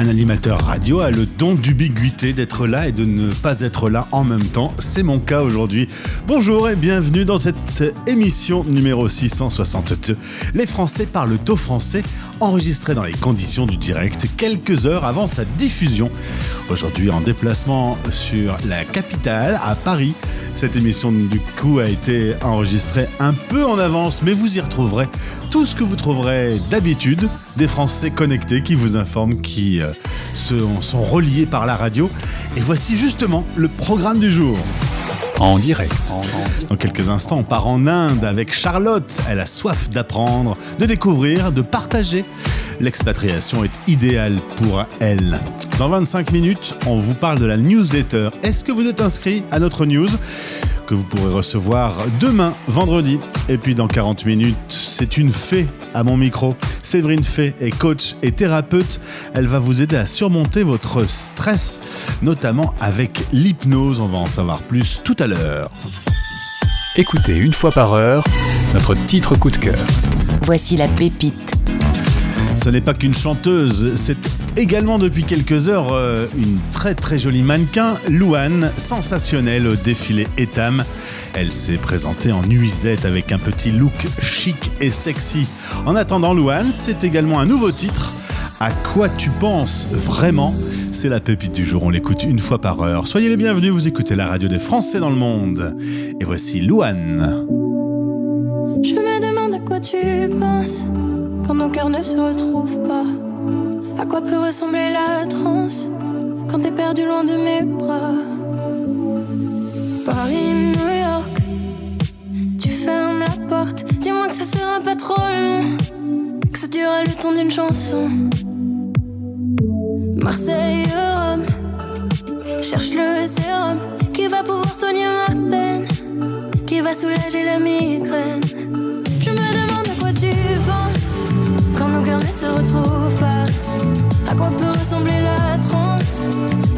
Un animateur radio a le don d'ubiquité d'être là et de ne pas être là en même temps. C'est mon cas aujourd'hui. Bonjour et bienvenue dans cette émission numéro 662. Les Français parlent au français, enregistrée dans les conditions du direct quelques heures avant sa diffusion. Aujourd'hui en déplacement sur la capitale, à Paris. Cette émission du coup a été enregistrée un peu en avance, mais vous y retrouverez tout ce que vous trouverez d'habitude des Français connectés qui vous informent, qui euh, sont, sont reliés par la radio. Et voici justement le programme du jour. En direct. Dans quelques instants, on part en Inde avec Charlotte. Elle a soif d'apprendre, de découvrir, de partager. L'expatriation est idéale pour elle. Dans 25 minutes, on vous parle de la newsletter. Est-ce que vous êtes inscrit à notre news? Que vous pourrez recevoir demain, vendredi Et puis dans 40 minutes, c'est une fée à mon micro. Séverine Fay est coach et thérapeute. Elle va vous aider à surmonter votre stress, notamment avec l'hypnose. On va en savoir plus tout à l'heure. Écoutez une fois par heure notre titre coup de cœur. Voici la pépite. Ce n'est pas qu'une chanteuse, c'est également depuis quelques heures euh, une très très jolie mannequin, Louane, sensationnelle au défilé Etam. Elle s'est présentée en nuisette avec un petit look chic et sexy. En attendant Louane, c'est également un nouveau titre. À quoi tu penses vraiment? C'est la pépite du jour, on l'écoute une fois par heure. Soyez les bienvenus, vous écoutez la radio des Français dans le monde. Et voici Louane. Je me demande à quoi tu penses quand nos cœurs ne se retrouvent pas. À quoi peut ressembler la transe quand t'es perdu loin de mes bras? Paris, New York, tu fermes la porte. Dis-moi que ça sera pas trop long, que ça durera le temps d'une chanson. Marseille, Rome, cherche le sérum qui va pouvoir soigner ma peine, qui va soulager la migraine. Cœurs ne se retrouvent pas. À quoi peut ressembler la transe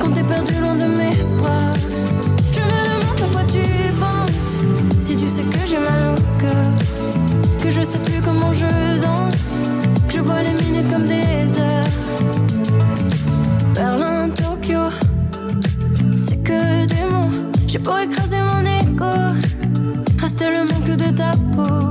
quand t'es perdu loin de mes bras? Je me demande à quoi tu penses si tu sais que j'ai mal au cœur, que je sais plus comment je danse, que je vois les minutes comme des heures. Berlin, Tokyo, c'est que des mots. J'ai beau écraser mon écho, reste le manque de ta peau.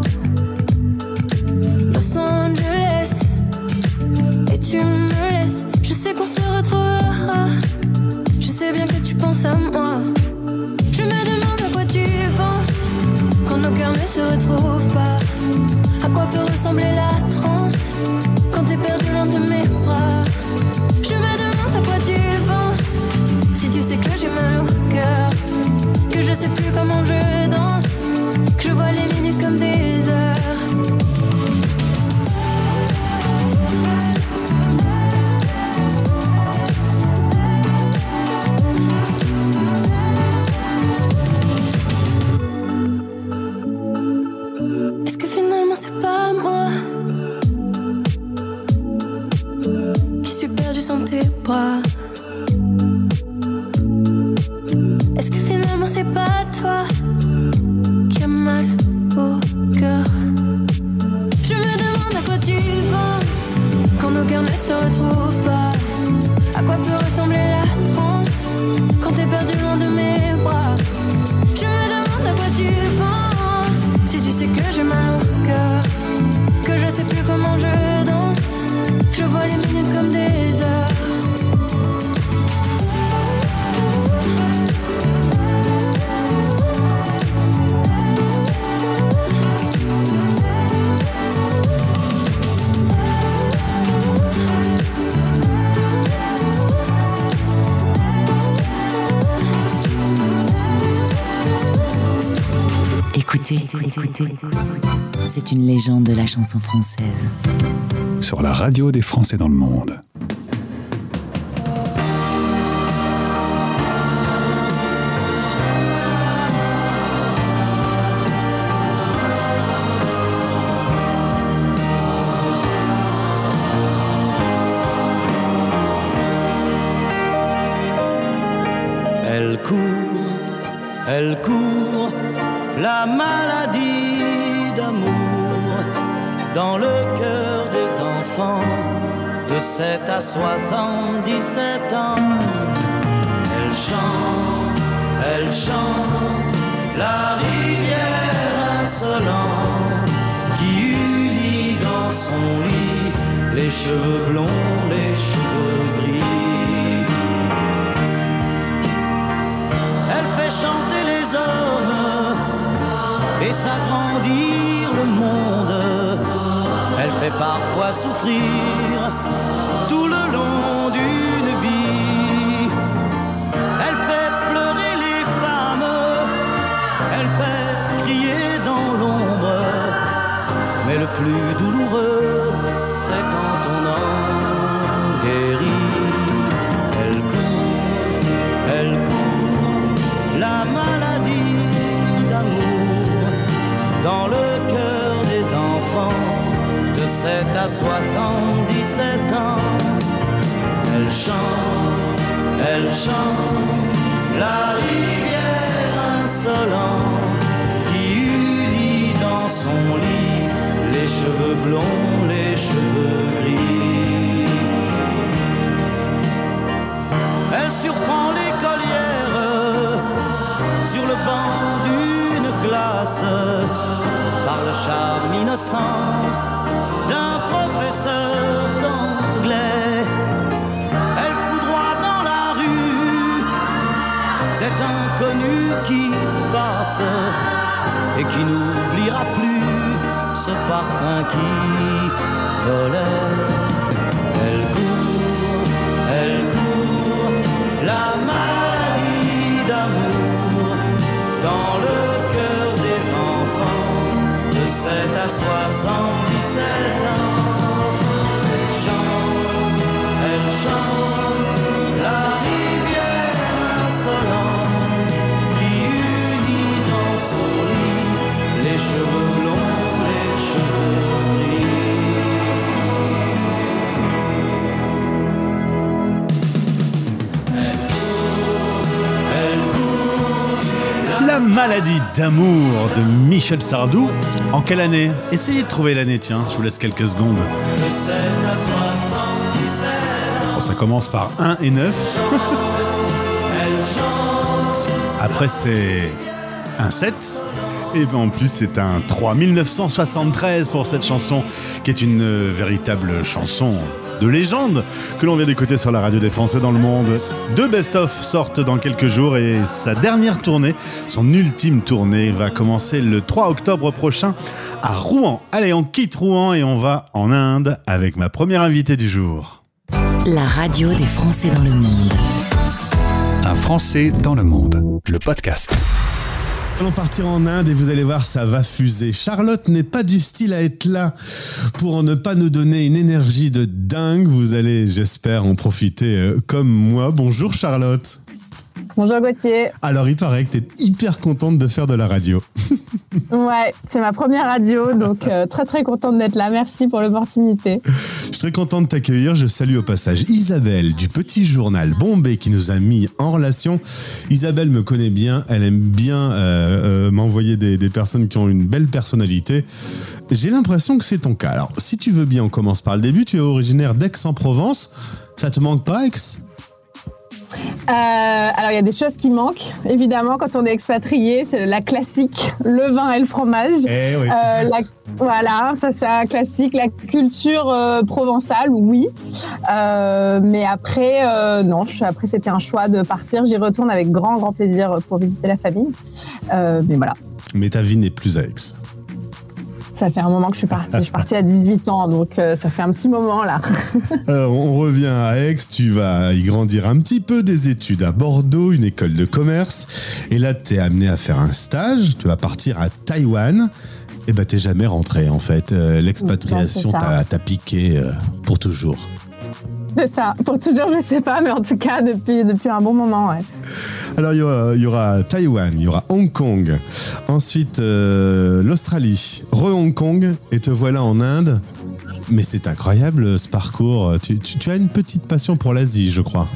Écoutez, c'est une légende de la chanson française. Sur la radio des Français dans le monde. Elle court, elle court dans le cœur des enfants de 7 à 77 ans. Elle chante, elle chante la rivière insolente qui unit dans son lit les cheveux blonds, les cheveux gris. Elle fait chanter les hommes fait parfois souffrir tout le long d'une vie. Elle fait pleurer les femmes, elle fait crier dans l'ombre. Mais le plus douloureux, c'est quand on en guérit. Elle court, elle court, la maladie d'amour dans le 7 à 77 ans. Elle chante, elle chante la rivière insolente qui unit dans son lit les cheveux blonds, les cheveux gris. Elle surprend l'écolière sur le banc d'une classe par le charme innocent et qui n'oubliera plus ce parfum qui volait. Elle court, elle court, la maladie d'amour dans le maladie d'amour de Michel Sardou. En quelle année? Essayez de trouver l'année, tiens, je vous laisse quelques secondes. de 7 à 77 Bon, ça commence par 1 et 9. Elle chante. Après, c'est un 7. Et en plus, c'est un 3. 1973 pour cette chanson, qui est une euh, véritable chanson de légende que l'on vient d'écouter sur la radio des Français dans le monde. Deux best-of sortent dans quelques jours et sa dernière tournée, son ultime tournée, va commencer le 3 octobre prochain à Rouen. Allez, on quitte Rouen et on va en Inde avec ma première invitée du jour. La radio des Français dans le monde. Un Français dans le monde, le podcast. Allons partir en Inde et vous allez voir, ça va fuser. Charlotte n'est pas du style à être là pour ne pas nous donner une énergie de dingue. Vous allez, j'espère, en profiter euh, comme moi. Bonjour Charlotte. Bonjour Gauthier. Alors, il paraît que tu es hyper contente de faire de la radio. Ouais, c'est ma première radio, donc euh, très très contente d'être là. Merci pour l'opportunité. Je suis très content de t'accueillir. Je salue au passage Isabelle du petit journal Bombay qui nous a mis en relation. Isabelle me connaît bien. Elle aime bien euh, euh, m'envoyer des, des personnes qui ont une belle personnalité. J'ai l'impression que c'est ton cas. Alors, si tu veux bien, on commence par le début. Tu es originaire d'Aix-en-Provence. Ça te manque pas, Aix? Euh, alors il y a des choses qui manquent, évidemment, quand on est expatrié, c'est la classique, le vin et le fromage. Eh oui. Euh, la- voilà, ça c'est un classique. La culture euh, provençale, oui. Mais après, non, je- après c'était un choix de partir. J'y retourne avec grand, grand plaisir pour visiter la famille. Mais voilà, Mais ta vie n'est plus à Aix. Ça fait un moment que je suis partie. Je suis partie à 18 ans, donc euh, ça fait un petit moment là. Alors, on revient à Aix, tu vas y grandir un petit peu des études à Bordeaux, une école de commerce. Et là, tu es amené à faire un stage, tu vas partir à Taïwan. Et bah, t'es jamais rentré en fait. Euh, L'expatriation t'a piqué euh, pour toujours. C'est ça. Pour toujours, je sais pas, mais en tout cas depuis depuis un bon moment. Ouais. Alors, il y aura, Taïwan, il y aura Hong Kong, ensuite euh, l'Australie, re-Hong Kong, et te voilà en Inde. Mais c'est incroyable ce parcours. Tu as une petite passion pour l'Asie, je crois.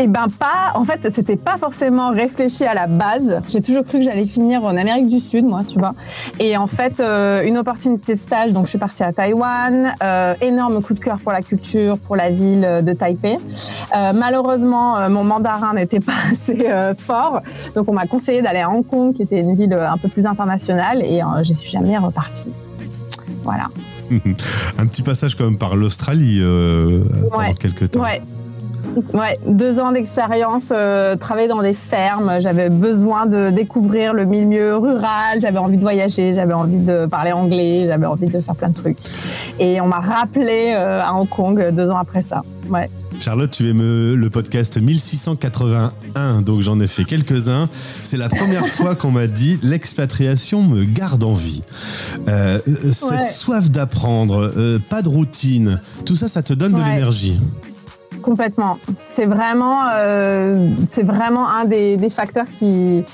Eh ben pas, en fait, c'était pas forcément réfléchi à la base. J'ai toujours cru que j'allais finir en Amérique du Sud, moi, tu vois. Et en fait, euh, une opportunité de stage, donc je suis partie à Taïwan. Euh, énorme coup de cœur pour la culture, pour la ville de Taipei. Euh, malheureusement, euh, mon mandarin n'était pas assez euh, fort, donc on m'a conseillé d'aller à Hong Kong, qui était une ville un peu plus internationale, et euh, je suis jamais repartie. Voilà. Un petit passage quand même par l'Australie euh, pendant quelques temps. Ouais. Ouais, deux ans d'expérience, euh, travailler dans des fermes. J'avais besoin de découvrir le milieu rural. J'avais envie de voyager, j'avais envie de parler anglais, j'avais envie de faire plein de trucs. Et on m'a rappelé euh, à Hong Kong euh, deux ans après ça. Ouais. Charlotte, tu aimes le podcast 1681, donc j'en ai fait quelques-uns. C'est la première fois qu'on m'a dit l'expatriation me garde en vie. Euh, cette Ouais. soif d'apprendre, euh, pas de routine, tout ça, ça te donne de l'énergie. Complètement. C'est vraiment, euh, c'est vraiment un des, facteurs qui,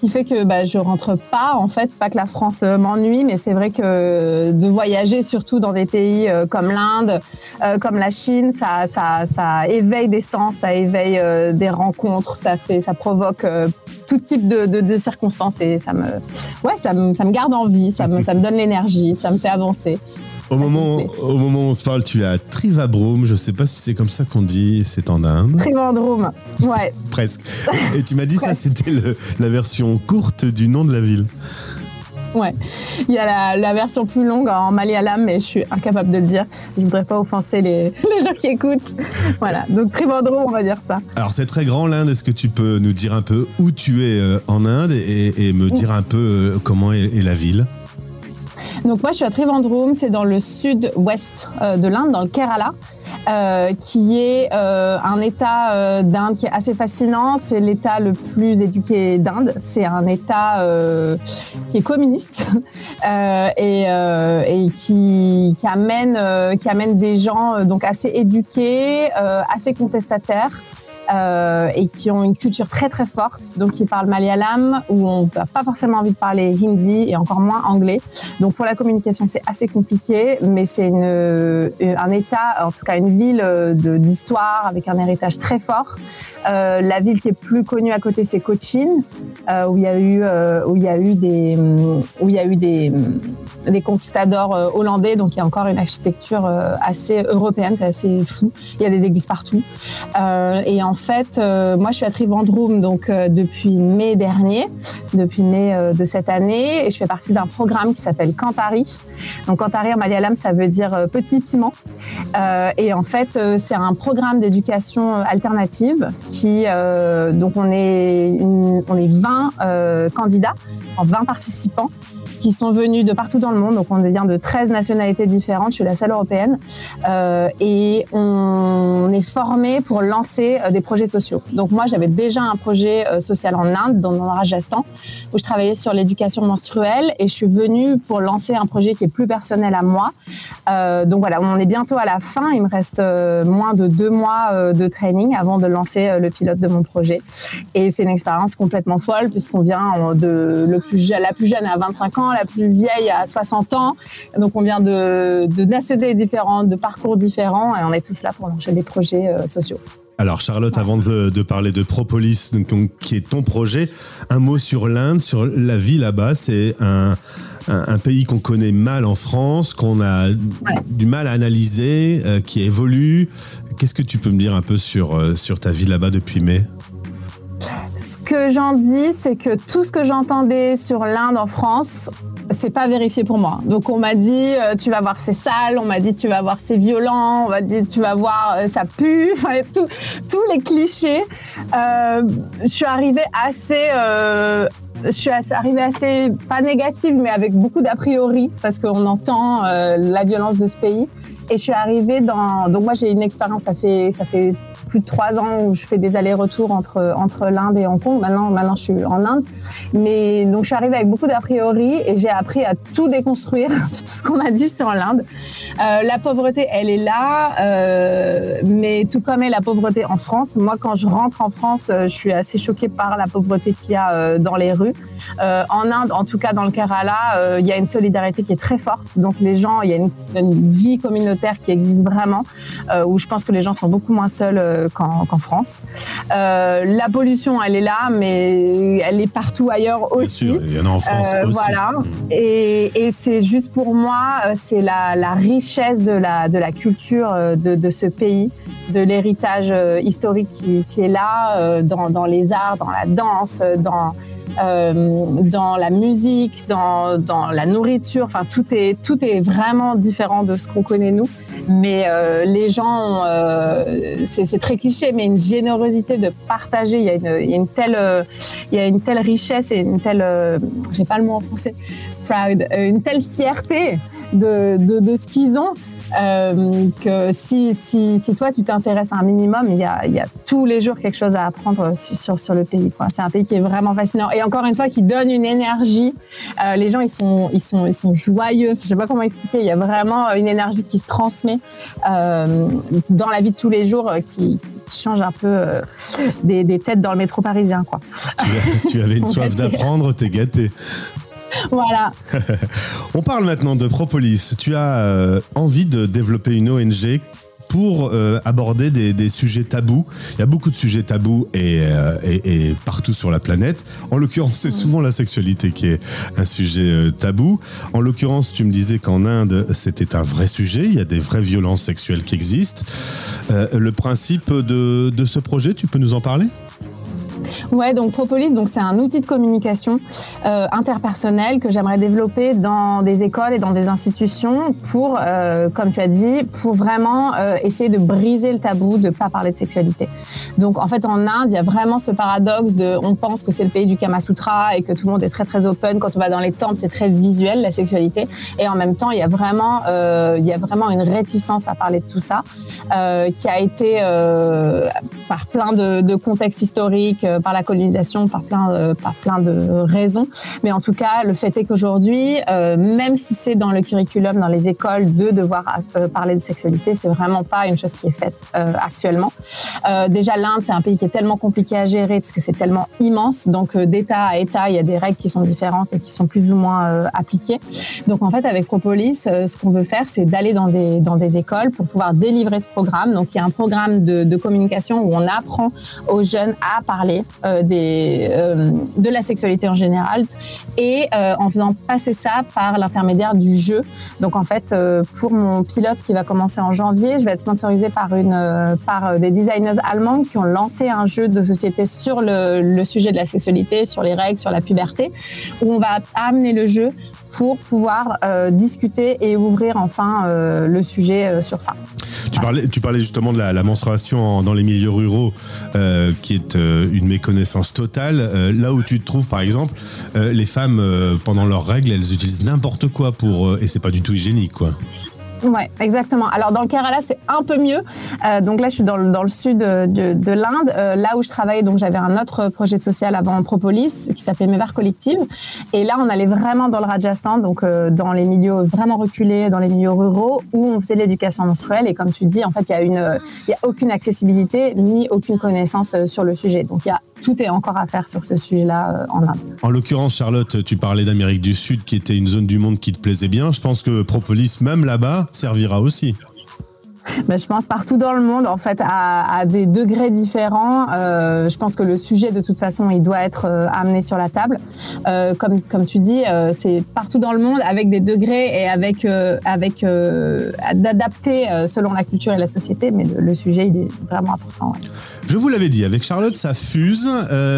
qui fait que bah, je rentre pas, en fait, pas que la France euh, m'ennuie, mais c'est vrai que de voyager, surtout dans des pays euh, comme l'Inde, comme la Chine, ça, ça, ça éveille des sens, ça éveille des rencontres, ça, fait, ça provoque tout type de, de, de circonstances et ça me, ouais, ça me, ça me garde en vie, ça me, ça me donne l'énergie, ça me fait avancer. Au moment, au moment où on se parle, tu es à Trivabrum, je sais pas si c'est comme ça qu'on dit, c'est en Inde, Trivandrum, ouais. presque. Et tu m'as dit ça, c'était la version courte du nom de la ville. Ouais, il y a la, la version plus longue en malayalam, mais je suis incapable de le dire. Je voudrais pas offenser les, les gens qui écoutent. Voilà, donc Trivandrum, on va dire ça. Alors c'est très grand l'Inde, est-ce que tu peux nous dire un peu où tu es euh, en Inde et, et me dire un peu euh, comment est, est la ville? Donc moi, je suis à Trivandrum, c'est dans le sud-ouest euh, de l'Inde, dans le Kerala. euh, qui est euh, un État d'Inde qui est assez fascinant. C'est l'État le plus éduqué d'Inde. C'est un État qui est communiste et, qui, amène qui amène des gens donc assez éduqués, assez contestataires. Euh, et qui ont une culture très très forte, donc qui parlent malayalam, où on n'a pas forcément envie de parler hindi et encore moins anglais. Donc pour la communication, c'est assez compliqué, mais c'est euh, un État, en tout cas une ville euh, d'histoire avec un héritage très fort. La ville qui est plus connue à côté, c'est Cochin, où il y a eu, où il y a eu des, où il y a eu des, des conquistadors hollandais, donc il y a encore une architecture assez européenne, c'est assez fou. Il y a des églises partout. Fait, euh, moi, je suis à Trivandrum donc euh, depuis mai dernier, depuis mai euh, de cette année, et je fais partie d'un programme qui s'appelle Kantari. Donc Kantari en malayalam, ça veut dire petit piment. Et en fait, c'est un programme d'éducation alternative qui, donc on est, on est 20 euh, candidats, en 20 participants qui sont venus de partout dans le monde. Donc, on vient de 13 nationalités différentes. Je suis la seule européenne. Euh, et on est formé pour lancer euh, des projets sociaux. Donc, moi, j'avais déjà un projet euh, social en Inde, dans le Rajasthan, où je travaillais sur l'éducation menstruelle. Et je suis venue pour lancer un projet qui est plus personnel à moi. Donc, voilà, on est bientôt à la fin. Il me reste moins de deux mois de training avant de lancer le pilote de mon projet. Et c'est une expérience complètement folle, puisqu'on vient en- de la plus jeune à 25 ans, la plus vieille à 60 ans. Donc on vient de, de nationalités différentes, de parcours différents, et on est tous là pour lancer des projets euh, sociaux. Alors Charlotte, avant de, de parler de Propolis, donc, qui est ton projet, un mot sur l'Inde, sur la vie là-bas. C'est un, un- un pays qu'on connaît mal en France, qu'on a du mal à analyser, euh, qui évolue. Qu'est-ce que tu peux me dire un peu sur, euh, sur ta vie là-bas depuis mai? Que j'en dis, c'est que tout ce que j'entendais sur l'Inde en France, c'est pas vérifié pour moi. Donc on m'a dit euh, tu vas voir c'est sale, on m'a dit tu vas voir c'est violent, on m'a dit tu vas voir euh, ça pue, Enfin, tous les clichés. Euh, je suis arrivée assez euh, je suis arrivée assez, pas négative, mais avec beaucoup d'a priori, parce qu'on entend la violence de ce pays. Et je suis arrivée dans. Donc, moi, j'ai une expérience, ça fait, ça fait plus de trois ans où je fais des allers-retours entre, entre l'Inde et Hong Kong. Maintenant, maintenant, je suis en Inde. Mais donc, je suis arrivée avec beaucoup d'a priori et j'ai appris à tout déconstruire, tout ce qu'on m'a dit sur l'Inde. Euh, la pauvreté, elle est là, euh, mais tout comme est la pauvreté en France. Moi, quand je rentre en France, euh, je suis assez choquée par la pauvreté qu'il y a dans les rues. En Inde, en tout cas dans le Kerala, il y a une solidarité qui est très forte. Donc les gens, il y a une, une vie communautaire communautaire qui existe vraiment, euh, où je pense que les gens sont beaucoup moins seuls euh, qu'en France. Euh, la pollution, elle est là, mais elle est partout ailleurs Bien aussi. sûr, il y en a en France aussi. Voilà. Et, et c'est juste pour moi, c'est la, la richesse de la, de la culture de, de ce pays, de l'héritage historique qui, qui est là, dans, dans les arts, dans la danse, dans, euh, dans la musique, dans, dans la nourriture. Enfin, tout est, tout est vraiment différent de ce qu'on connaît nous. Mais euh, les gens, euh, c'est très cliché, mais une générosité de partager. Il y a une, il y a une telle, euh, il y a une telle richesse et une telle, j'ai pas le mot en français, proud, une telle fierté de, de ce qu'ils ont. Euh, que si, si, si toi tu t'intéresses un minimum, il y, a, il y a tous les jours quelque chose à apprendre sur, sur, sur le pays. quoi. C'est un pays qui est vraiment fascinant et encore une fois qui donne une énergie. Euh, les gens ils sont, ils, sont, ils sont joyeux. Je sais pas comment expliquer. Il y a vraiment une énergie qui se transmet euh, dans la vie de tous les jours euh, qui, qui change un peu euh, des, des têtes dans le métro parisien. Quoi. Tu, tu avais une soif d'apprendre, t'es gâté. Voilà. On parle maintenant de Propolis. Tu as euh, envie de développer une ONG pour euh, aborder des, des sujets tabous. Il y a beaucoup de sujets tabous et, euh, et- et partout sur la planète. En l'occurrence, c'est souvent la sexualité qui est un sujet euh, tabou. En l'occurrence, tu me disais qu'en Inde, c'était un vrai sujet. Il y a des vraies violences sexuelles qui existent. Le principe de, de ce projet, tu peux nous en parler? Ouais, donc Propolis, donc c'est un outil de communication euh, interpersonnel que j'aimerais développer dans des écoles et dans des institutions pour, euh, comme tu as dit, pour vraiment euh, essayer de briser le tabou de pas parler de sexualité. Donc en fait en Inde, il y a vraiment ce paradoxe de, on pense que c'est le pays du Kama Sutra et que tout le monde est très très open. Quand on va dans les temples, c'est très visuel la sexualité, et en même temps il y a vraiment, euh, il y a vraiment une réticence à parler de tout ça euh, qui a été euh, par plein de, contextes historiques, euh, par la colonisation, par plein, euh, par plein de raisons. Mais en tout cas, le fait est qu'aujourd'hui, euh, même si c'est dans le curriculum, dans les écoles, de devoir parler de sexualité, c'est vraiment pas une chose qui est faite actuellement. Déjà, l'Inde, c'est un pays qui est tellement compliqué à gérer parce que c'est tellement immense. Donc, d'État à État, il y a des règles qui sont différentes et qui sont plus ou moins appliquées. Donc, en fait, avec Propolis, ce qu'on veut faire, c'est d'aller dans des, dans des écoles pour pouvoir délivrer ce programme. Donc, il y a un programme de, communication on apprend aux jeunes à parler euh, euh, de la sexualité en général et euh, en faisant passer ça par l'intermédiaire du jeu. Donc, en fait, pour mon pilote qui va commencer en janvier, je vais être sponsorisée par, des designers allemands qui ont lancé un jeu de société sur le, le sujet de la sexualité, sur les règles, sur la puberté, où on va amener le jeu pour pouvoir euh, discuter et ouvrir enfin euh, le sujet euh, sur ça. Tu parlais, justement de la, menstruation en- dans les milieux ruraux, qui est une méconnaissance totale. Là où tu te trouves, par exemple, les femmes, pendant leurs règles, elles utilisent n'importe quoi pour... et c'est pas du tout hygiénique, quoi. Ouais, exactement. Alors dans le Kerala, c'est un peu mieux. Euh, donc là, je suis dans le, dans le sud de, de, de l'Inde, euh, là où je travaillais. Donc j'avais un autre projet social avant Propolis qui s'appelait Mévar Collective. Et là, on allait vraiment dans le Rajasthan, donc euh, dans les milieux vraiment reculés, dans les milieux ruraux, où on faisait l'éducation menstruelle. Et comme tu dis, en fait, il y a une, il y a aucune accessibilité ni aucune connaissance euh, sur le sujet. Donc il y a tout est encore à faire sur ce sujet-là euh, en Inde. En l'occurrence, Charlotte, tu parlais d'Amérique du Sud, qui était une zone du monde qui te plaisait bien. Je pense que Propolis, même là-bas, servira aussi. Ben, je pense partout dans le monde, en fait, à, à des degrés différents. Euh, je pense que le sujet, de toute façon, il doit être euh, amené sur la table. Euh, comme, comme tu dis, c'est partout dans le monde avec des degrés et avec, avec d'adapter selon la culture et la société. Mais le, le sujet, il est vraiment important. ouais. Je vous l'avais dit, avec Charlotte, ça fuse.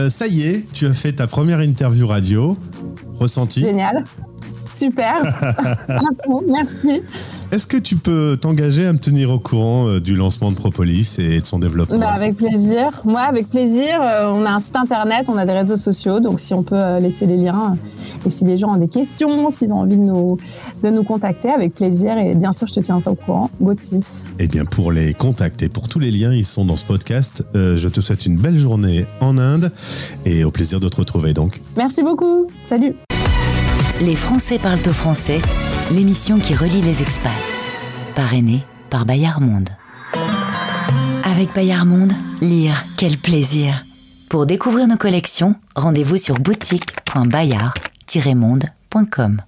Ça y est, tu as fait ta première interview radio. Ressenti Génial. Super. Merci. Est-ce que tu peux t'engager à me tenir au courant euh, du lancement de Propolis et de son développement Bah, avec plaisir. Moi, avec plaisir. Euh, on a un site internet, on a des réseaux sociaux, donc si on peut euh, laisser les liens et si les gens ont des questions, s'ils ont envie de nous, de nous contacter, avec plaisir. Et bien sûr, je te tiendrai au courant. Gauthier. Eh bien, pour les contacts et pour tous les liens, ils sont dans ce podcast. Je te souhaite une belle journée en Inde et au plaisir de te retrouver donc. Merci beaucoup. Salut. Les Français parlent au français, l'émission qui relie les expats. Parrainée par Bayard Monde. Avec Bayard Monde, lire, quel plaisir. Pour découvrir nos collections, rendez-vous sur boutique.bayard-monde.com.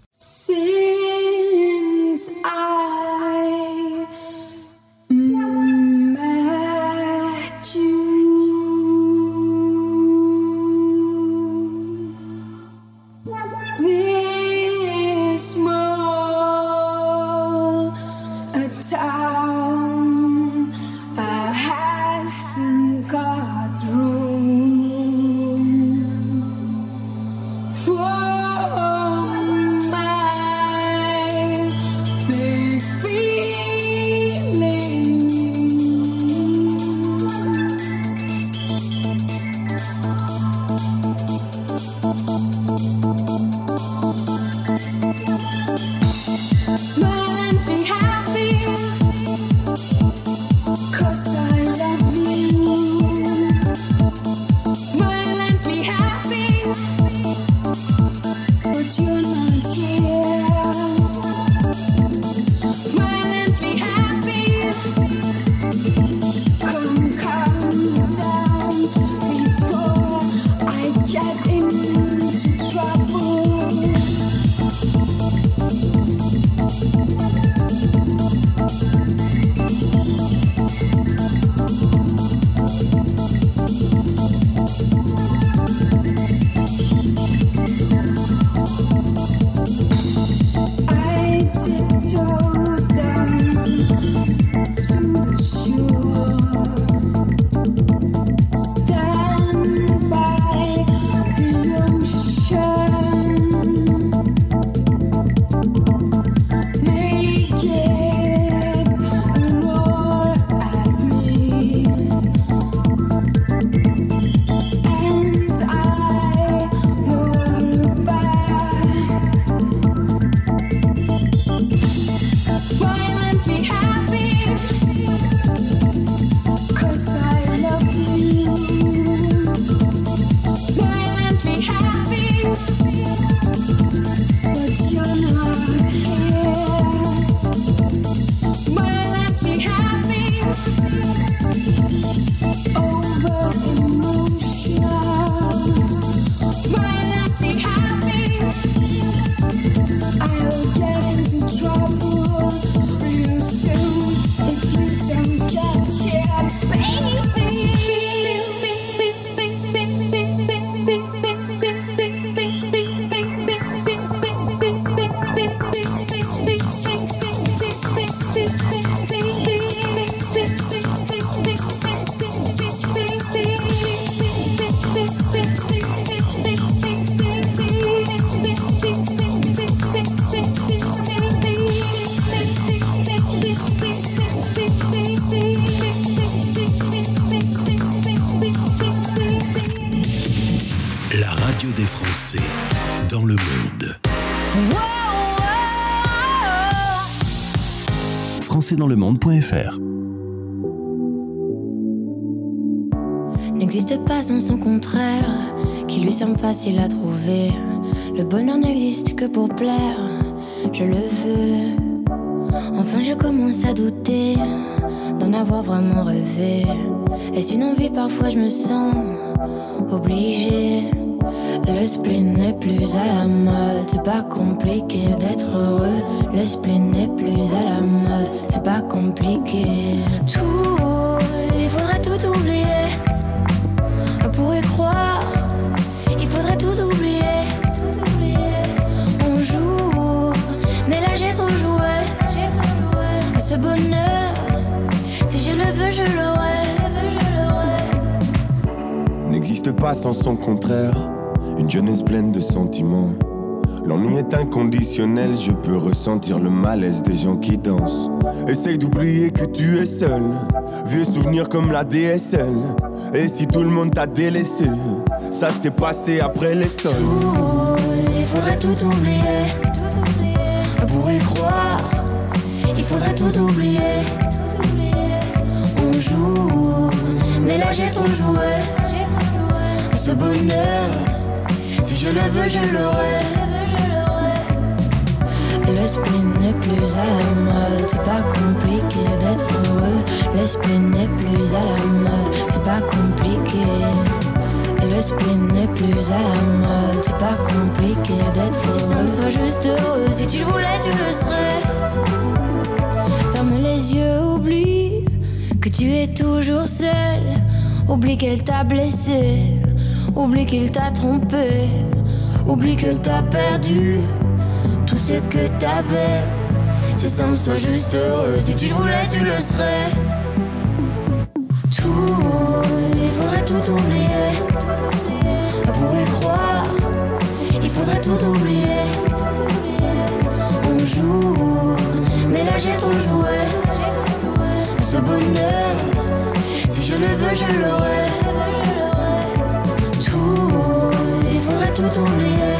N'existe pas sans son contraire, qui lui semble facile à trouver. Le bonheur n'existe que pour plaire, je le veux. Enfin, je commence à douter d'en avoir vraiment rêvé. Est-ce une envie Parfois, je me sens obligée. Le spleen n'est plus à la mode, c'est pas compliqué d'être heureux. Le spleen n'est plus à la mode, c'est pas compliqué. Tout, il faudrait tout oublier. On pourrait croire, il faudrait tout oublier. Tout oublier. On joue, mais là j'ai trop joué. J'ai trop joué. À ce bonheur, si je le veux, je l'aurai. Je l'aurai. n'existe pas sans son contraire. Une jeunesse pleine de sentiments. L'ennui est inconditionnel, je peux ressentir le malaise des gens qui dansent. Essaye d'oublier que tu es seul, vieux souvenirs comme la DSL. Et si tout le monde t'a délaissé, ça s'est passé après les sols. Il faudrait tout oublier. Pour y croire, il faudrait tout oublier. On joue, mais là j'ai trop joué. Ce bonheur, je le veux, je l'aurai. Le spleen n'est plus à la mode, c'est pas compliqué d'être heureux. Le spleen n'est plus à la mode, c'est pas compliqué. Le spleen n'est plus à la mode, c'est pas compliqué d'être heureux. Si ça me soit juste heureux, si tu le voulais, tu le serais. Ferme les yeux, oublie que tu es toujours seul. Oublie qu'elle t'a blessé, oublie qu'il t'a trompé, oublie qu'elle t'a perdu tout ce que t'avais. Si ça me soit juste heureux, si tu le voulais, tu le serais. Tout, il faudrait tout oublier. Pour y croire, il faudrait tout oublier. On joue, mais là j'ai trop joué. Ce bonheur, si je le veux, je l'aurai. Tout oublier.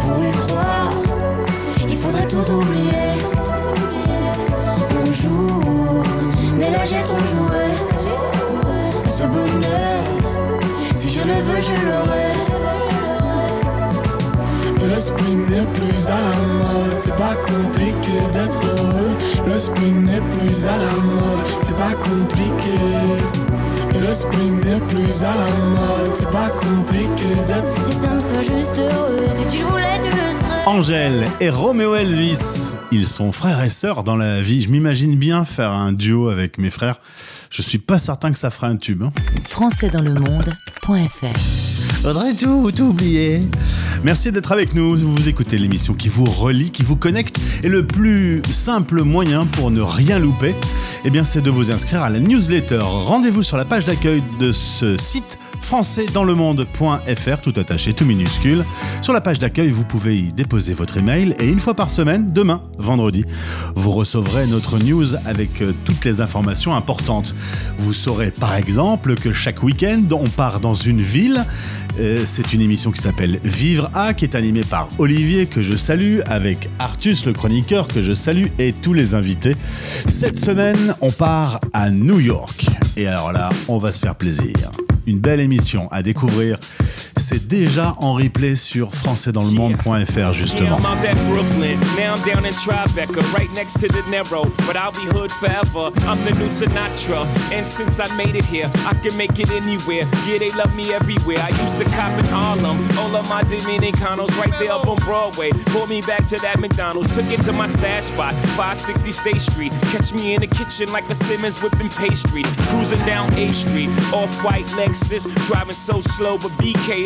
Pour y croire, il faudrait tout oublier. On joue, mais là j'ai trop joué. Ce bonheur, si je le veux, je l'aurai. Le spleen n'est plus à la mode, c'est pas compliqué d'être heureux. Le spleen n'est plus à la mode, c'est pas compliqué. Le spleen n'est plus à la mode, c'est pas compliqué d'être. Si ça me soit juste heureux, si tu le voulais, tu le serais. Angèle et Roméo Elvis, ils sont frères et sœurs dans la vie. Je m'imagine bien faire un duo avec mes frères. Je suis pas certain que ça fera un tube. hein. françaisdanslemonde.fr Faudrait tout, tout oublier. Merci d'être avec nous. Vous écoutez l'émission qui vous relie, qui vous connecte. Et le plus simple moyen pour ne rien louper, eh bien, c'est de vous inscrire à la newsletter. Rendez-vous sur la page d'accueil de ce site françaisdanslemonde.fr, tout attaché, tout minuscule. Sur la page d'accueil, vous pouvez y déposer votre email et une fois par semaine, demain, vendredi, vous recevrez notre news avec euh, toutes les informations importantes. Vous saurez par exemple que chaque week-end, on part dans une ville. Euh, C'est une émission qui s'appelle Vivre à, qui est animée par Olivier, que je salue, avec Artus, le chroniqueur, que je salue, et tous les invités. Cette semaine, on part à New York. Et alors là, on va se faire plaisir. Une belle émission à découvrir c'est déjà en replay sur françaisdanslemonde.fr justement. Yeah, I'm out at Brooklyn. Now I'm down in Tribeca, right next to the Narrow. But I'll be hood forever. I'm the new Sinatra. And since I made it here, I can make it anywhere. Yeah, they love me everywhere. I used to cop in Harlem. All of my Dominicanos right there up on Broadway. Pulled me back to that McDonald's. Took it to my stash spot, 560 State Street. Catch me in the kitchen like a Simmons whipping pastry. Cruising down A Street, off white Lexus. Driving so slow, BK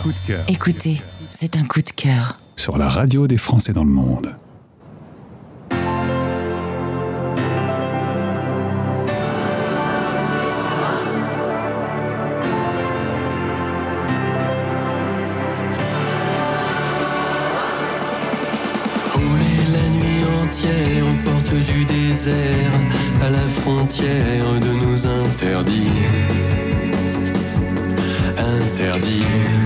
Cœur, coup de cœur. Écoutez, c'est un coup de cœur. Sur la radio des Français dans le monde. Rouler la nuit entière aux portes du désert, à la frontière de nos interdits. Interdits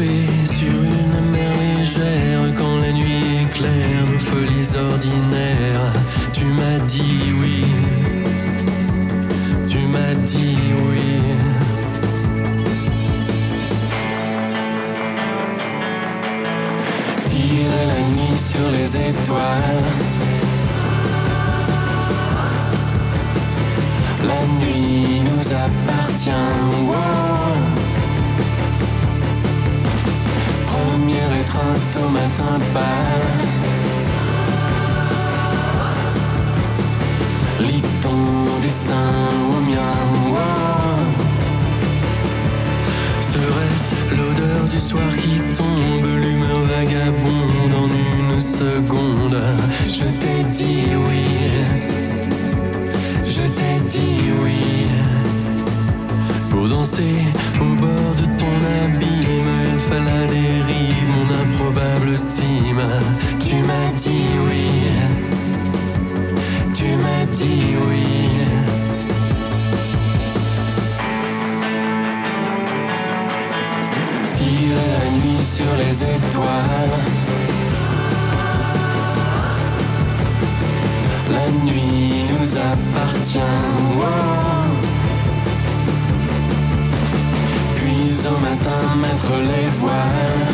sur une mer légère quand la nuit éclaire nos folies ordinaires. Tu m'as dit oui, tu m'as dit oui. la nuit sur les étoiles. La nuit nous appartient. Étreinte au matin pâle. Lis ton destin au mien. Serait-ce l'odeur du soir qui tombe, l'humeur vagabonde en une seconde Je t'ai dit oui, je t'ai dit oui. Pour danser au bord de ton abîme, il fallait rives, mon improbable cime. Tu m'as dit oui, tu m'as dit oui. La nuit sur les étoiles. La nuit nous appartient. Puis au matin mettre les voiles.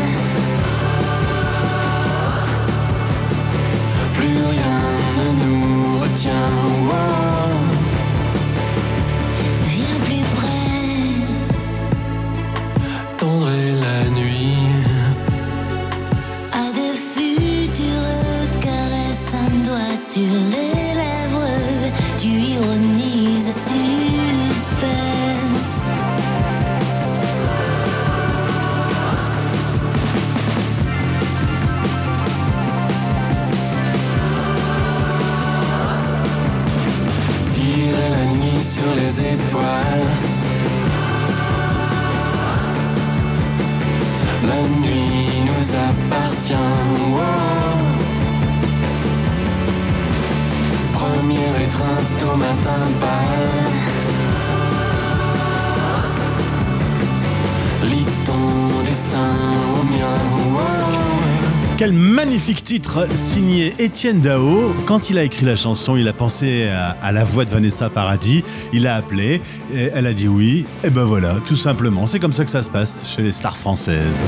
Magnifique titre signé Étienne Dao. Quand il a écrit la chanson, il a pensé à, la voix de Vanessa Paradis. Il a appelé, et elle a dit oui. Et ben voilà, tout simplement. C'est comme ça que ça se passe chez les stars françaises.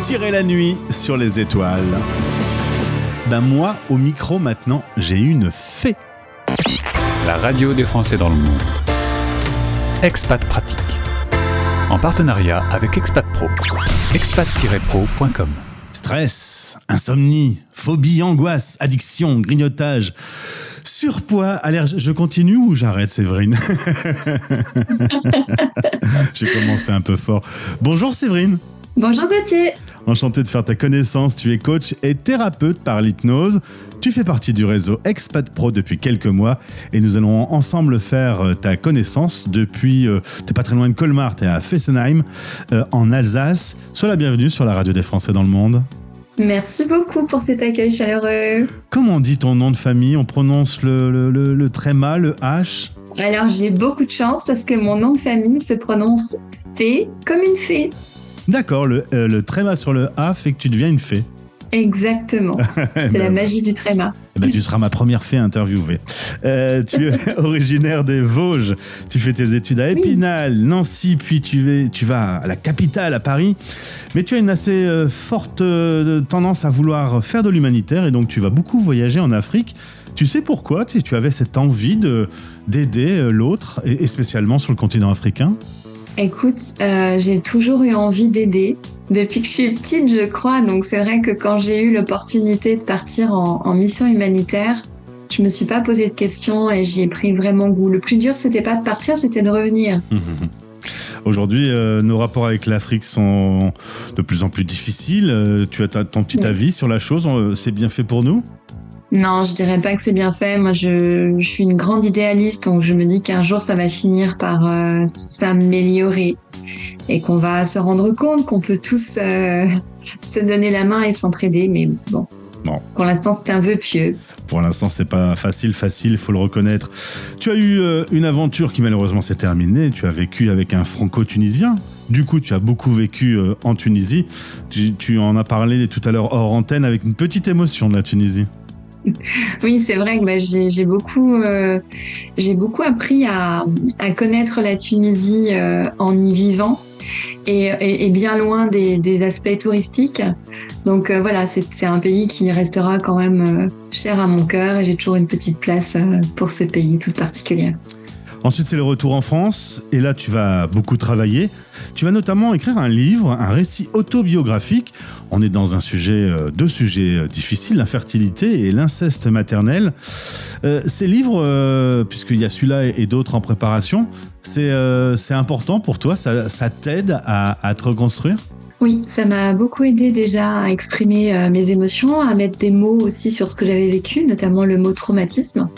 Tirer la nuit sur les étoiles. Ben moi, au micro maintenant, j'ai une fée. La radio des Français dans le monde. Expat Pratique. En partenariat avec Expat Pro. expat-pro.com. Stress, insomnie, phobie, angoisse, addiction, grignotage, surpoids, allergie. Je continue ou j'arrête, Séverine J'ai commencé un peu fort. Bonjour Séverine. Bonjour Gauthier. Enchanté de faire ta connaissance. Tu es coach et thérapeute par l'hypnose. Tu fais partie du réseau Expat Pro depuis quelques mois et nous allons ensemble faire euh, ta connaissance depuis. euh, t'es pas très loin de Colmar, t'es à Fessenheim, euh, en Alsace. Sois la bienvenue sur la radio des Français dans le monde. Merci beaucoup pour cet accueil chaleureux. Comment on dit ton nom de famille? On prononce le, le, le, le tréma, le H? Alors j'ai beaucoup de chance parce que mon nom de famille se prononce fée comme une fée. D'accord, le, euh, le tréma sur le A fait que tu deviens une fée. Exactement. C'est la magie du tréma. Eh ben, tu seras ma première fée interviewée. Euh, tu es originaire des Vosges. Tu fais tes études à Épinal, Nancy, puis tu, es- tu vas à la capitale, à Paris. Mais tu as une assez euh, forte euh, tendance à vouloir faire de l'humanitaire et donc tu vas beaucoup voyager en Afrique. Tu sais pourquoi? Tu, tu avais cette envie de- d'aider l'autre, et, et spécialement sur le continent africain? Écoute, euh, j'ai toujours eu envie d'aider. Depuis que je suis petite, je crois. Donc c'est vrai que quand j'ai eu l'opportunité de partir en, en mission humanitaire, je me suis pas posé de questions et j'y ai pris vraiment goût. Le plus dur, c'était pas de partir, c'était de revenir. Aujourd'hui, euh, nos rapports avec l'Afrique sont de plus en plus difficiles. Euh, tu as ton petit Oui. avis sur la chose C'est bien fait pour nous? Non, je dirais pas que c'est bien fait. Moi, je, je suis une grande idéaliste, donc je me dis qu'un jour, ça va finir par euh, s'améliorer et qu'on va se rendre compte qu'on peut tous euh, se donner la main et s'entraider. Mais bon, Bon. pour l'instant, c'est un vœu pieux. Pour l'instant, c'est pas facile, facile, il faut le reconnaître. Tu as eu euh, une aventure qui malheureusement s'est terminée. Tu as vécu avec un franco-tunisien. Du coup, tu as beaucoup vécu euh, en Tunisie. Tu, tu en as parlé tout à l'heure hors antenne avec une petite émotion de la Tunisie. Oui, c'est vrai que bah, j'ai beaucoup, euh, beaucoup appris à, connaître la Tunisie euh, en y vivant et, bien loin des, aspects touristiques. Donc euh, voilà, c'est un pays qui restera quand même cher à mon cœur et j'ai toujours une petite place pour ce pays toute particulière. Ensuite, c'est le retour en France. Et là, tu vas beaucoup travailler. Tu vas notamment écrire un livre, un récit autobiographique. On est dans un sujet, euh, deux sujets euh, difficiles, l'infertilité et l'inceste maternel. Euh, ces livres, puisqu'il y a celui-là et, d'autres en préparation, c'est important pour toi? Ça, ça t'aide à, à te reconstruire? Oui, ça m'a beaucoup aidé déjà à exprimer euh, mes émotions, à mettre des mots aussi sur ce que j'avais vécu, notamment le mot traumatisme.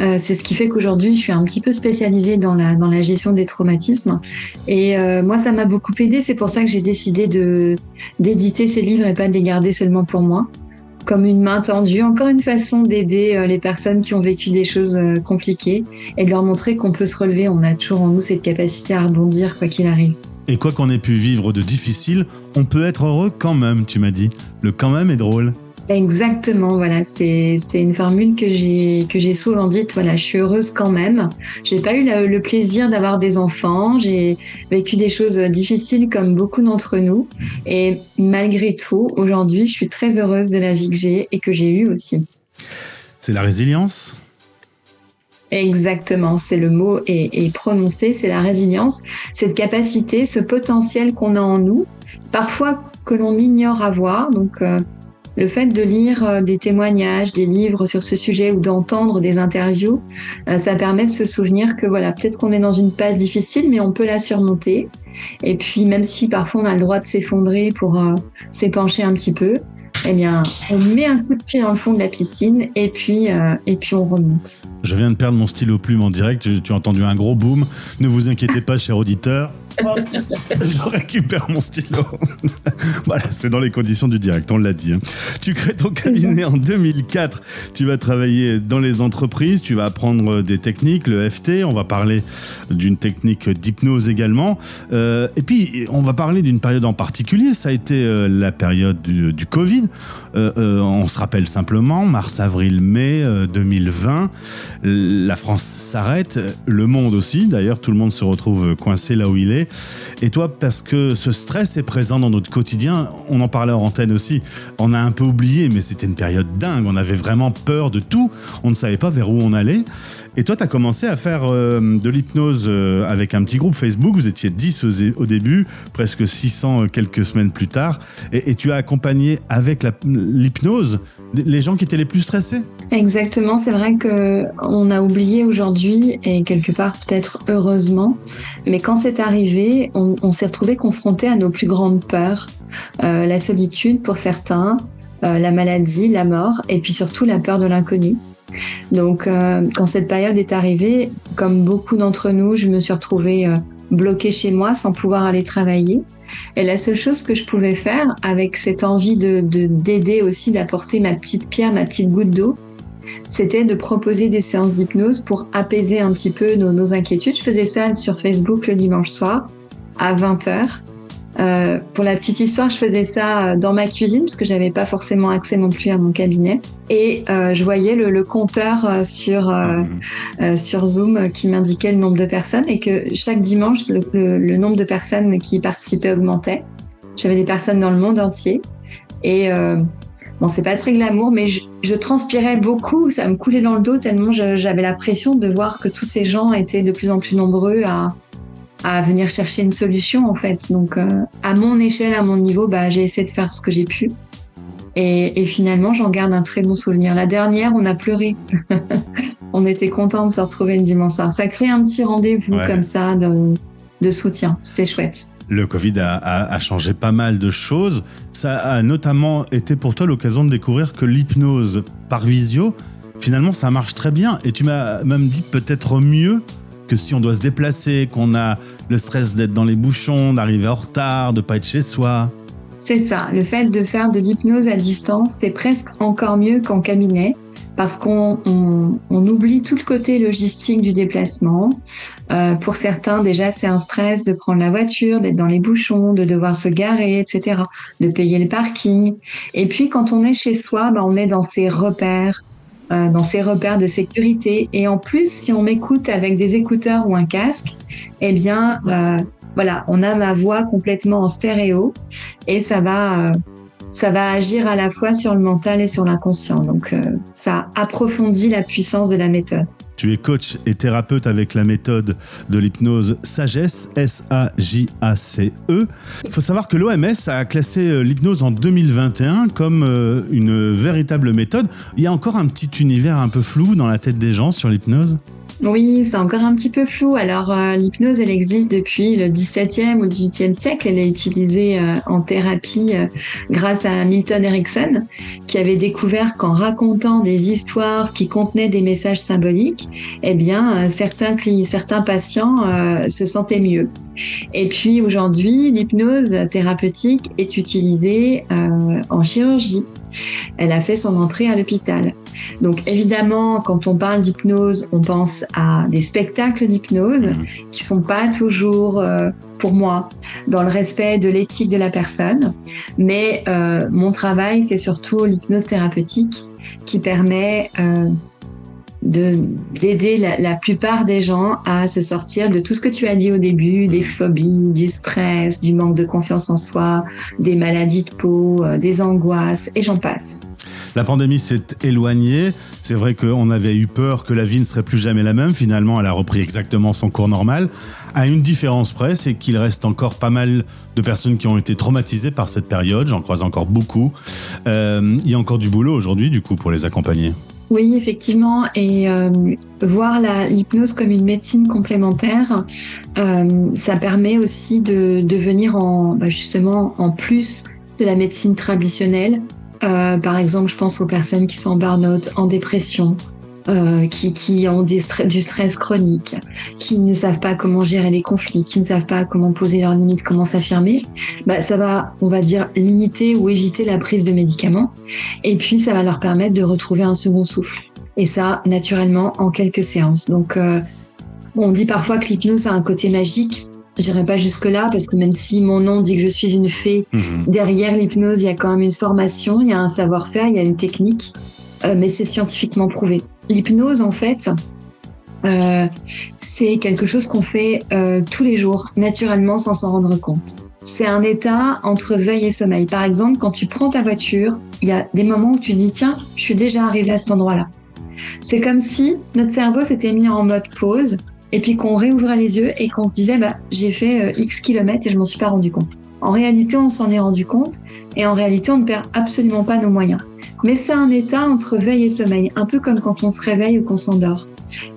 Euh, c'est ce qui fait qu'aujourd'hui, je suis un petit peu spécialisée dans la, dans la gestion des traumatismes. Et euh, moi, ça m'a beaucoup aidé. C'est pour ça que j'ai décidé de d'éditer ces livres et pas de les garder seulement pour moi. Comme une main tendue, encore une façon d'aider euh, les personnes qui ont vécu des choses euh, compliquées et de leur montrer qu'on peut se relever. On a toujours en nous cette capacité à rebondir quoi qu'il arrive. Et quoi qu'on ait pu vivre de difficile, on peut être heureux quand même, tu m'as dit. Le quand même est drôle. Exactement, voilà, c'est une formule que j'ai que j'ai souvent dite. Voilà, je suis heureuse quand même. J'ai pas eu le plaisir d'avoir des enfants. J'ai vécu des choses difficiles comme beaucoup d'entre nous. Et malgré tout, aujourd'hui, je suis très heureuse de la vie que j'ai et que j'ai eue aussi. C'est la résilience? Exactement, c'est le mot est prononcé, c'est la résilience, cette capacité, ce potentiel qu'on a en nous, parfois que l'on ignore avoir. Donc, euh, le fait de lire euh, des témoignages, des livres sur ce sujet ou d'entendre des interviews, euh, ça permet de se souvenir que voilà, peut-être qu'on est dans une passe difficile, mais on peut la surmonter. Et puis, même si parfois on a le droit de s'effondrer pour euh, s'épancher un petit peu, eh bien, on met un coup de pied dans le fond de la piscine et puis, euh, et puis on remonte. Je viens de perdre mon stylo plume en direct. Tu, tu as entendu un gros boom. Ne vous inquiétez pas, cher auditeur. Je récupère mon stylo. voilà, c'est dans les conditions du direct, on l'a dit. hein. Tu crées ton cabinet en 2004. Tu vas travailler dans les entreprises, tu vas apprendre des techniques, le FT. On va parler d'une technique d'hypnose également. Euh, et puis, on va parler d'une période en particulier. Ça a été euh, la période du, Covid. Euh, euh, on se rappelle simplement, mars, avril, mai euh, 2020, la France s'arrête, le monde aussi. D'ailleurs, tout le monde se retrouve coincé là où il est. Et toi, parce que ce stress est présent dans notre quotidien, on en parlait en antenne aussi, on a un peu oublié, mais c'était une période dingue. On avait vraiment peur de tout. On ne savait pas vers où on allait. Et toi, tu as commencé à faire euh, de l'hypnose euh, avec un petit groupe Facebook. Vous étiez 10 au, début, presque 600 euh, quelques semaines plus tard. Et, et tu as accompagné avec l'hypnose les gens qui étaient les plus stressés? Exactement, c'est vrai que on a oublié aujourd'hui et quelque part peut-être heureusement, mais quand c'est arrivé, on, s'est retrouvé confronté à nos plus grandes peurs, Euh, la solitude pour certains, euh, la maladie, la mort, et puis surtout la peur de l'inconnu. Donc, euh, quand cette période est arrivée, comme beaucoup d'entre nous, je me suis retrouvée bloquée chez moi sans pouvoir aller travailler. Et la seule chose que je pouvais faire, avec cette envie de- d'aider aussi, d'apporter ma petite pierre, ma petite goutte d'eau, c'était de proposer des séances d'hypnose pour apaiser un petit peu nos, nos inquiétudes. Je faisais ça sur Facebook le dimanche soir à 20h. Euh, pour la petite histoire, je faisais ça euh, dans ma cuisine parce que j'avais pas forcément accès non plus à mon cabinet. Et euh, je voyais le, le compteur sur euh, euh, sur Zoom qui m'indiquait le nombre de personnes et que chaque dimanche, le, le- le nombre de personnes qui participaient augmentait. J'avais des personnes dans le monde entier. Et bon, c'est pas très glamour, mais je, je transpirais beaucoup, ça me coulait dans le dos tellement j'avais la pression de voir que tous ces gens étaient de plus en plus nombreux à, à venir chercher une solution en fait. Donc euh, à mon échelle, à mon niveau, bah, j'ai essayé de faire ce que j'ai pu. Et, et finalement, j'en garde un très bon souvenir. La dernière, on a pleuré. on était contents de se retrouver le dimanche soir. Ça crée un petit rendez-vous Ouais. comme ça de, de soutien. C'était chouette. Le Covid a, changé pas mal de choses. Ça a notamment été pour toi l'occasion de découvrir que l'hypnose par visio, finalement, ça marche très bien. Et tu m'as même dit peut-être mieux que si on doit se déplacer, qu'on a le stress d'être dans les bouchons, d'arriver en retard, de pas être chez soi. C'est ça, le fait de faire de l'hypnose à distance, c'est presque encore mieux qu'en cabinet parce qu'on on, on oublie tout le côté logistique du déplacement. Euh, pour certains, déjà, c'est un stress de prendre la voiture, d'être dans les bouchons, de devoir se garer, etc., de payer le parking. Et puis, quand on est chez soi, bah, on est dans ses repères, euh, dans ses repères de sécurité. Et en plus, si on m'écoute avec des écouteurs ou un casque, eh bien, euh, voilà, on a ma voix complètement en stéréo et ça va, ça va agir à la fois sur le mental et sur l'inconscient. Donc, euh, ça approfondit la puissance de la méthode. Tu es coach et thérapeute avec la méthode de l'hypnose Sagesse, S-A-J-A-C-E. Il faut savoir que l'OMS a classé euh, l'hypnose en 2021 comme euh, une véritable méthode. Il y a encore un petit univers un peu flou dans la tête des gens sur l'hypnose? Oui, c'est encore un petit peu flou. Alors, euh, l'hypnose, elle existe depuis le 17e ou 18e siècle. Elle est utilisée euh, en thérapie euh, grâce à Milton Erickson, qui avait découvert qu'en racontant des histoires qui contenaient des messages symboliques, eh bien, certains, certains patients se sentaient mieux. Et puis, aujourd'hui, l'hypnose thérapeutique est utilisée en chirurgie. Elle a fait son entrée à l'hôpital. Donc évidemment, quand on parle d'hypnose, on pense à des spectacles d'hypnose mmh. qui sont pas toujours, euh, pour moi, dans le respect de l'éthique de la personne. Mais euh, mon travail, c'est surtout l'hypnose thérapeutique qui permet euh, d'aider la, la, plupart des gens à se sortir de tout ce que tu as dit au début, des phobies, du stress, du manque de confiance en soi, des maladies de peau, euh, des angoisses, et j'en passe. La pandémie s'est éloignée. C'est vrai qu'on avait eu peur que la vie ne serait plus jamais la même. Finalement, elle a repris exactement son cours normal. À une différence près, c'est qu'il reste encore pas mal de personnes qui ont été traumatisées par cette période. J'en croise encore beaucoup. Euh, il y a encore du boulot aujourd'hui, du coup, pour les accompagner. Oui, effectivement, et euh, voir l'hypnose comme une médecine complémentaire, euh, ça permet aussi de, de venir en, bah justement en plus de la médecine traditionnelle. Euh, par exemple, je pense aux personnes qui sont en burn-out, en dépression, euh, qui, qui, ont des du stress chronique, qui ne savent pas comment gérer les conflits, qui ne savent pas comment poser leurs limites, comment s'affirmer, bah, ça va, on va dire, limiter ou éviter la prise de médicaments. Et puis, ça va leur permettre de retrouver un second souffle. Et ça, naturellement, en quelques séances. Donc, euh, on dit parfois que l'hypnose a un côté magique. J'irai pas jusque là parce que même si mon nom dit que je suis une fée, mhm. derrière l'hypnose, il y a quand même une formation, il y a un savoir-faire, il y a une technique, euh, mais c'est scientifiquement prouvé. L'hypnose, en fait, euh, c'est quelque chose qu'on fait euh, tous les jours, naturellement, sans s'en rendre compte. C'est un état entre veille et sommeil. Par exemple, quand tu prends ta voiture, il y a des moments où tu dis tiens, je suis déjà arrivé à cet endroit-là. C'est comme si notre cerveau s'était mis en mode pause et puis qu'on réouvrait les yeux et qu'on se disait bah, j'ai fait euh, X kilomètres et je m'en suis pas rendu compte. En réalité, on s'en est rendu compte et en réalité, on ne perd absolument pas nos moyens. Mais c'est un état entre veille et sommeil, un peu comme quand on se réveille ou qu'on s'endort.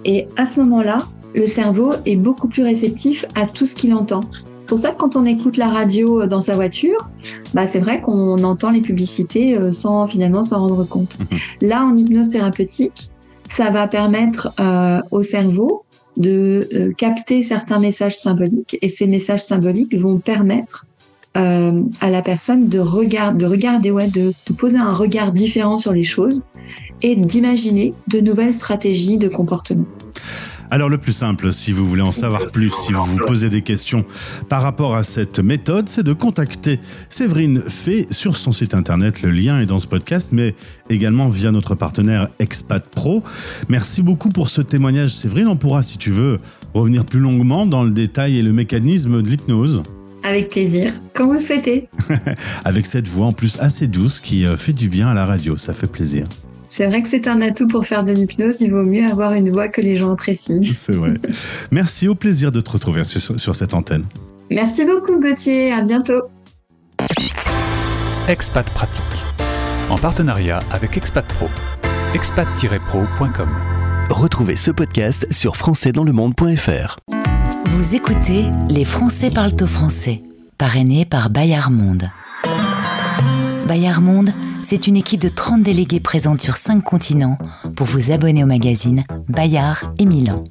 Et à ce moment-là, le cerveau est beaucoup plus réceptif à tout ce qu'il entend. C'est pour ça que quand on écoute la radio euh, dans sa voiture, bah c'est vrai qu'on entend les publicités euh, sans finalement s'en rendre compte. Mhm. Là, en hypnose thérapeutique, ça va permettre euh, au cerveau de capter certains messages symboliques et ces messages symboliques vont permettre euh, à la personne de, regard, de regarder, ouais, de, de poser un regard différent sur les choses et d'imaginer de nouvelles stratégies de comportement. Alors le plus simple, si vous voulez en savoir plus, si vous vous posez des questions par rapport à cette méthode, c'est de contacter Séverine Fay sur son site internet. Le lien est dans ce podcast, mais également via notre partenaire Expat Pro. Merci beaucoup pour ce témoignage, Séverine. On pourra, si tu veux, revenir plus longuement dans le détail et le mécanisme de l'hypnose. Avec plaisir, quand vous le souhaitez. Avec cette voix en plus assez douce qui euh, fait du bien à la radio, ça fait plaisir. C'est vrai que c'est un atout pour faire de l'hypnose, il vaut mieux avoir une voix que les gens apprécient. C'est vrai. Merci, au plaisir de te retrouver sur, sur cette antenne. Merci beaucoup Gauthier, à bientôt. Expat Pratique, en partenariat avec Expat Pro, expat-pro.com. Retrouvez ce podcast sur françaisdanslemonde.fr. Vous écoutez Les Français parlent au français, parrainé par Bayard Monde. Bayard Monde, c'est une équipe de 30 délégués présentes sur 5 continents pour vous abonner au magazine Bayard et Milan.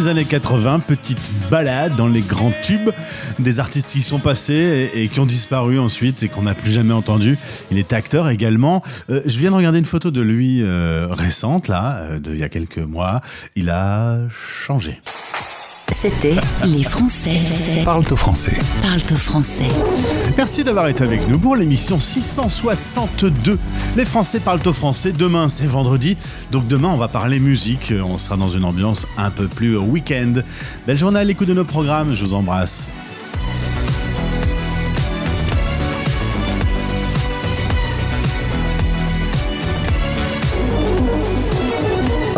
Les années 80, petite balade dans les grands tubes des artistes qui sont passés et, qui ont disparu ensuite et qu'on n'a plus jamais entendu. Il est acteur également. Euh, je viens de regarder une photo de lui euh, récente, là, euh, d'il y a quelques mois. Il a changé. C'était Les Français Parle au français. parlent au français. Merci d'avoir été avec nous pour l'émission 662. Les Français parlent au français. Demain, c'est vendredi. Donc demain, on va parler musique. On sera dans une ambiance un peu plus week-end. Belle journée à l'écoute de nos programmes. Je vous embrasse.